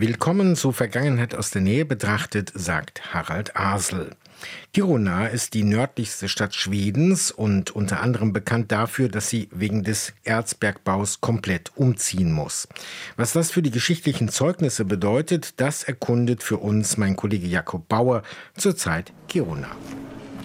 Willkommen zu Vergangenheit aus der Nähe betrachtet, sagt Harald Asel. Kiruna ist die nördlichste Stadt Schwedens und unter anderem bekannt dafür, dass sie wegen des Erzbergbaus komplett umziehen muss. Was das für die geschichtlichen Zeugnisse bedeutet, das erkundet für uns mein Kollege Jakob Bauer zurzeit Kiruna.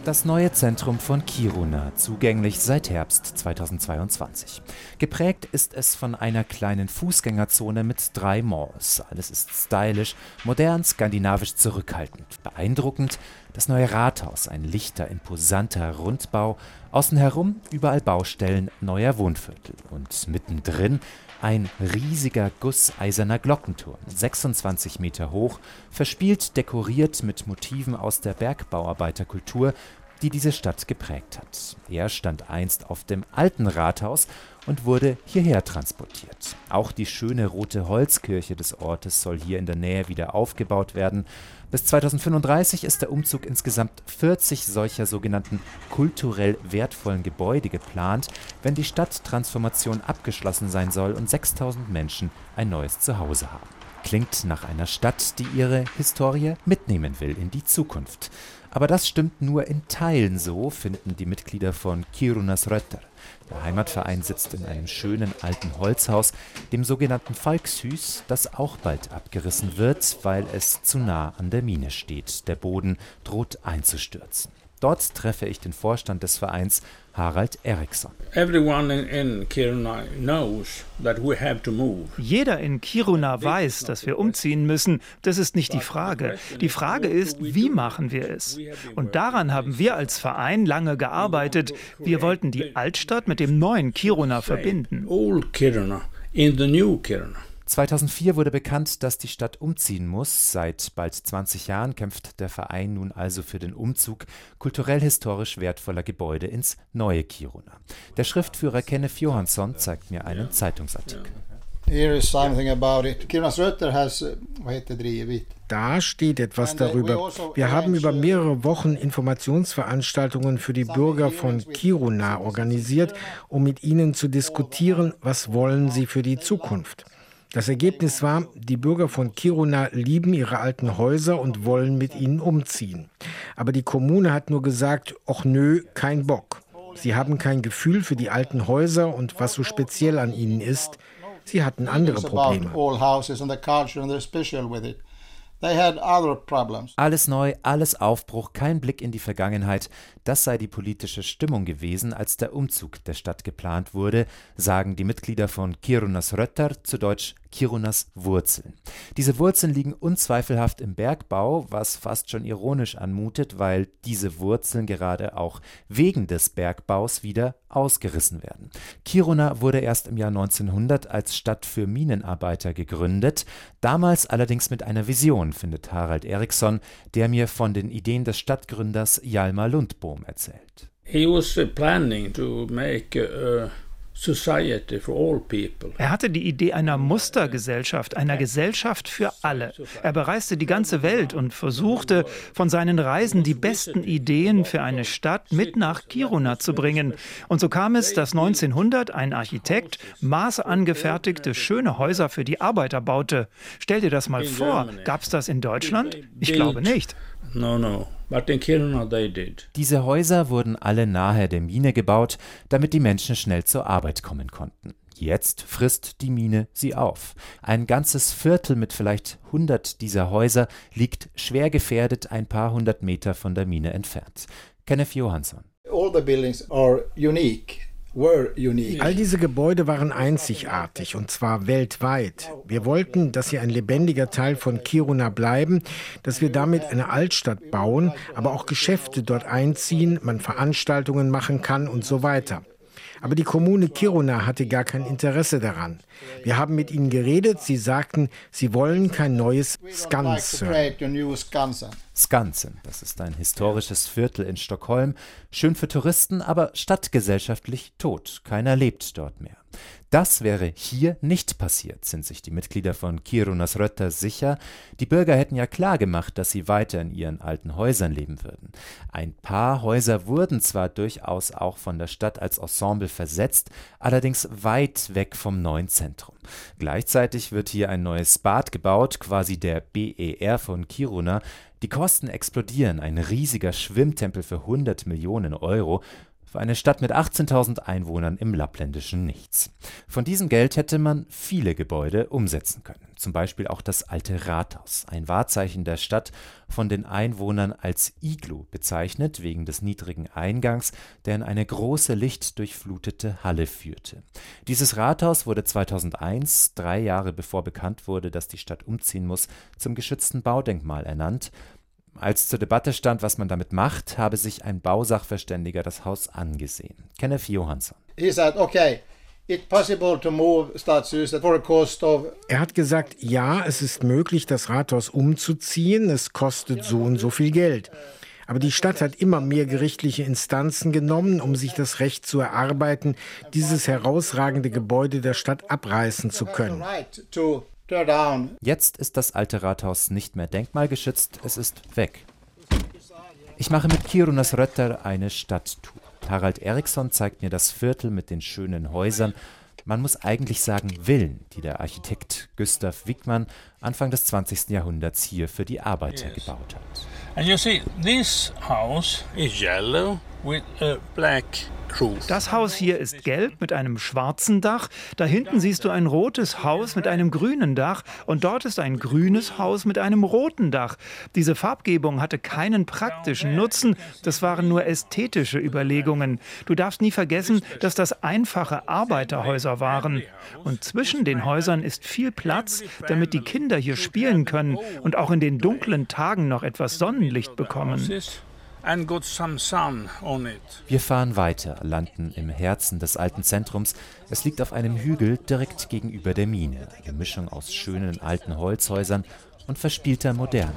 Das neue Zentrum von Kiruna, zugänglich seit Herbst 2022. Geprägt ist es von einer kleinen Fußgängerzone mit drei Malls. Alles ist stylisch, modern, skandinavisch zurückhaltend. Beeindruckend das neue Rathaus, ein lichter, imposanter Rundbau. Außen herum überall Baustellen neuer Wohnviertel. Und mittendrin ein riesiger gusseiserner Glockenturm, 26 Meter hoch, verspielt dekoriert mit Motiven aus der Bergbauarbeiterkultur, die diese Stadt geprägt hat. Er stand einst auf dem alten Rathaus und wurde hierher transportiert. Auch die schöne rote Holzkirche des Ortes soll hier in der Nähe wieder aufgebaut werden. Bis 2035 ist der Umzug insgesamt 40 solcher sogenannten kulturell wertvollen Gebäude geplant, wenn die Stadttransformation abgeschlossen sein soll und 6000 Menschen ein neues Zuhause haben. Klingt nach einer Stadt, die ihre Historie mitnehmen will in die Zukunft. Aber das stimmt nur in Teilen so, finden die Mitglieder von Kirunas Rötter. Der Heimatverein sitzt in einem schönen alten Holzhaus, dem sogenannten Falkshüs, das auch bald abgerissen wird, weil es zu nah an der Mine steht. Der Boden droht einzustürzen. Dort treffe ich den Vorstand des Vereins, Harald Eriksson. Jeder in Kiruna weiß, dass wir umziehen müssen. Das ist nicht die Frage. Die Frage ist, wie machen wir es? Und daran haben wir als Verein lange gearbeitet. Wir wollten die Altstadt mit dem neuen Kiruna verbinden. Old Kiruna in the new Kiruna. 2004 wurde bekannt, dass die Stadt umziehen muss. Seit bald 20 Jahren kämpft der Verein nun also für den Umzug kulturell-historisch wertvoller Gebäude ins neue Kiruna. Der Schriftführer Kenneth Johansson zeigt mir einen Zeitungsartikel. Da steht etwas uh, darüber. Also Wir haben über mehrere Wochen Informationsveranstaltungen für die Bürger von Kiruna organisiert, um mit ihnen zu diskutieren, was wollen sie für die Zukunft. Das Ergebnis war, die Bürger von Kiruna lieben ihre alten Häuser und wollen mit ihnen umziehen. Aber die Kommune hat nur gesagt, ach nö, kein Bock. Sie haben kein Gefühl für die alten Häuser und was so speziell an ihnen ist. Sie hatten andere Probleme. Alles neu, alles Aufbruch, kein Blick in die Vergangenheit, das sei die politische Stimmung gewesen, als der Umzug der Stadt geplant wurde, sagen die Mitglieder von Kirunas Rötter, zu Deutsch Kirunas Wurzeln. Diese Wurzeln liegen unzweifelhaft im Bergbau, was fast schon ironisch anmutet, weil diese Wurzeln gerade auch wegen des Bergbaus wieder ausgerissen werden. Kiruna wurde erst im Jahr 1900 als Stadt für Minenarbeiter gegründet, damals allerdings mit einer Vision, findet Harald Eriksson, der mir von den Ideen des Stadtgründers Hjalmar Lundbohm erzählt. He was planning to make a er hatte die Idee einer Mustergesellschaft, einer Gesellschaft für alle. Er bereiste die ganze Welt und versuchte von seinen Reisen die besten Ideen für eine Stadt mit nach Kiruna zu bringen. Und so kam es, dass 1900 ein Architekt maßangefertigte schöne Häuser für die Arbeiter baute. Stell dir das mal vor, gab es das in Deutschland? Ich glaube nicht. No, no. But in Kiruna they did. Diese Häuser wurden alle nahe der Mine gebaut, damit die Menschen schnell zur Arbeit kommen konnten. Jetzt frisst die Mine sie auf. Ein ganzes Viertel mit vielleicht 100 dieser Häuser liegt schwer gefährdet ein paar hundert Meter von der Mine entfernt. Kenneth Johansson. All the buildings are unique All diese Gebäude waren einzigartig und zwar weltweit. Wir wollten, dass sie ein lebendiger Teil von Kiruna bleiben, dass wir damit eine Altstadt bauen, aber auch Geschäfte dort einziehen, man Veranstaltungen machen kann und so weiter. Aber die Kommune Kiruna hatte gar kein Interesse daran. Wir haben mit ihnen geredet. Sie sagten, sie wollen kein neues Skansen. Skansen, das ist ein historisches Viertel in Stockholm. Schön für Touristen, aber stadtgesellschaftlich tot. Keiner lebt dort mehr. Das wäre hier nicht passiert, sind sich die Mitglieder von Kirunas Rötter sicher. Die Bürger hätten ja klar gemacht, dass sie weiter in ihren alten Häusern leben würden. Ein paar Häuser wurden zwar durchaus auch von der Stadt als Ensemble versetzt, allerdings weit weg vom neuen Zentrum. Gleichzeitig wird hier ein neues Bad gebaut, quasi der BER von Kiruna. Die Kosten explodieren, ein riesiger Schwimmtempel für 100 Millionen Euro für eine Stadt mit 18.000 Einwohnern im lappländischen Nichts. Von diesem Geld hätte man viele Gebäude umsetzen können. Zum Beispiel auch das alte Rathaus, ein Wahrzeichen der Stadt, von den Einwohnern als Iglu bezeichnet, wegen des niedrigen Eingangs, der in eine große lichtdurchflutete Halle führte. Dieses Rathaus wurde 2001, drei Jahre bevor bekannt wurde, dass die Stadt umziehen muss, zum geschützten Baudenkmal ernannt als zur Debatte stand, was man damit macht, habe sich ein Bausachverständiger das Haus angesehen. Kenneth Johansson. Er hat gesagt, ja, es ist möglich, das Rathaus umzuziehen, es kostet so und so viel Geld. Aber die Stadt hat immer mehr gerichtliche Instanzen genommen, um sich das Recht zu erarbeiten, dieses herausragende Gebäude der Stadt abreißen zu können. Jetzt ist das alte Rathaus nicht mehr denkmalgeschützt, es ist weg. Ich mache mit Kirunas Rötter eine Stadttour. Harald Eriksson zeigt mir das Viertel mit den schönen Häusern. Man muss eigentlich sagen Villen, die der Architekt Gustav Wickmann Anfang des 20. Jahrhunderts hier für die Arbeiter yes. gebaut hat. And you see, this house is yellow with a black das Haus hier ist gelb mit einem schwarzen Dach. Da hinten siehst du ein rotes Haus mit einem grünen Dach und dort ist ein grünes Haus mit einem roten Dach. Diese Farbgebung hatte keinen praktischen Nutzen, das waren nur ästhetische Überlegungen. Du darfst nie vergessen, dass das einfache Arbeiterhäuser waren. Und zwischen den Häusern ist viel Platz, damit die Kinder hier spielen können und auch in den dunklen Tagen noch etwas Sonnenlicht bekommen. Wir fahren weiter, landen im Herzen des alten Zentrums. Es liegt auf einem Hügel direkt gegenüber der Mine. Eine Mischung aus schönen alten Holzhäusern und verspielter Moderne.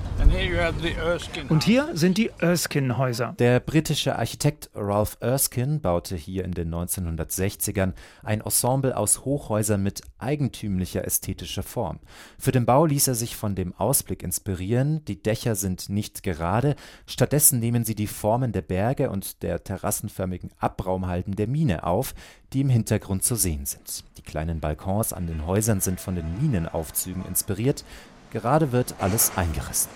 Und hier sind die Erskine-Häuser. Der britische Architekt Ralph Erskine baute hier in den 1960ern ein Ensemble aus Hochhäusern mit eigentümlicher ästhetischer Form. Für den Bau ließ er sich von dem Ausblick inspirieren. Die Dächer sind nicht gerade, stattdessen nehmen sie die Formen der Berge und der terrassenförmigen Abraumhalden der Mine auf, die im Hintergrund zu sehen sind. Die kleinen Balkons an den Häusern sind von den Minenaufzügen inspiriert, Gerade wird alles eingerissen.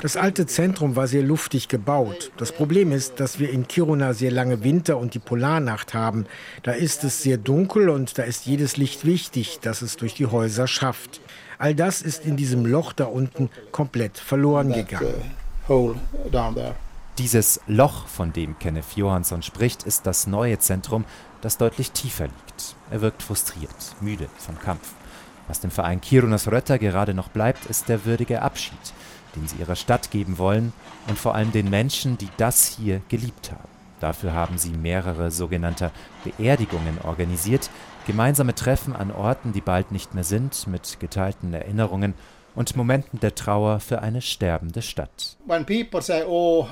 Das alte Zentrum war sehr luftig gebaut. Das Problem ist, dass wir in Kiruna sehr lange Winter und die Polarnacht haben. Da ist es sehr dunkel und da ist jedes Licht wichtig, das es durch die Häuser schafft. All das ist in diesem Loch da unten komplett verloren gegangen. Dieses Loch, von dem Kenneth Johansson spricht, ist das neue Zentrum, das deutlich tiefer liegt. Er wirkt frustriert, müde vom Kampf. Was dem Verein Kirunas Rötter gerade noch bleibt, ist der würdige Abschied, den sie ihrer Stadt geben wollen und vor allem den Menschen, die das hier geliebt haben. Dafür haben sie mehrere sogenannte Beerdigungen organisiert, gemeinsame Treffen an Orten, die bald nicht mehr sind, mit geteilten Erinnerungen und Momenten der Trauer für eine sterbende Stadt. Oh,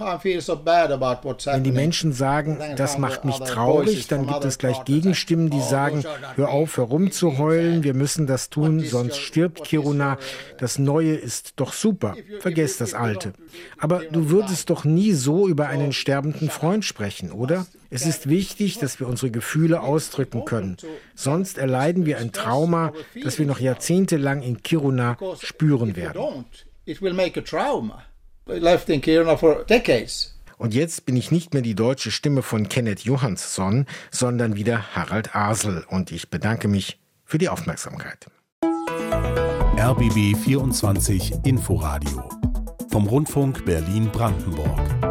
Wenn die Menschen sagen, das macht mich traurig, dann gibt es gleich Gegenstimmen, die oh, sagen, hör auf, herumzuheulen, wir müssen das tun, sonst stirbt Kiruna. Das Neue ist doch super, vergesst das Alte. Aber du würdest doch nie so über einen sterbenden Freund sprechen, oder? Es ist wichtig, dass wir unsere Gefühle ausdrücken können. Sonst erleiden wir ein Trauma, das wir noch jahrzehntelang in Kiruna spüren werden. Und jetzt bin ich nicht mehr die deutsche Stimme von Kenneth Johansson, sondern wieder Harald Asel. Und ich bedanke mich für die Aufmerksamkeit. RBB 24 Inforadio vom Rundfunk Berlin-Brandenburg.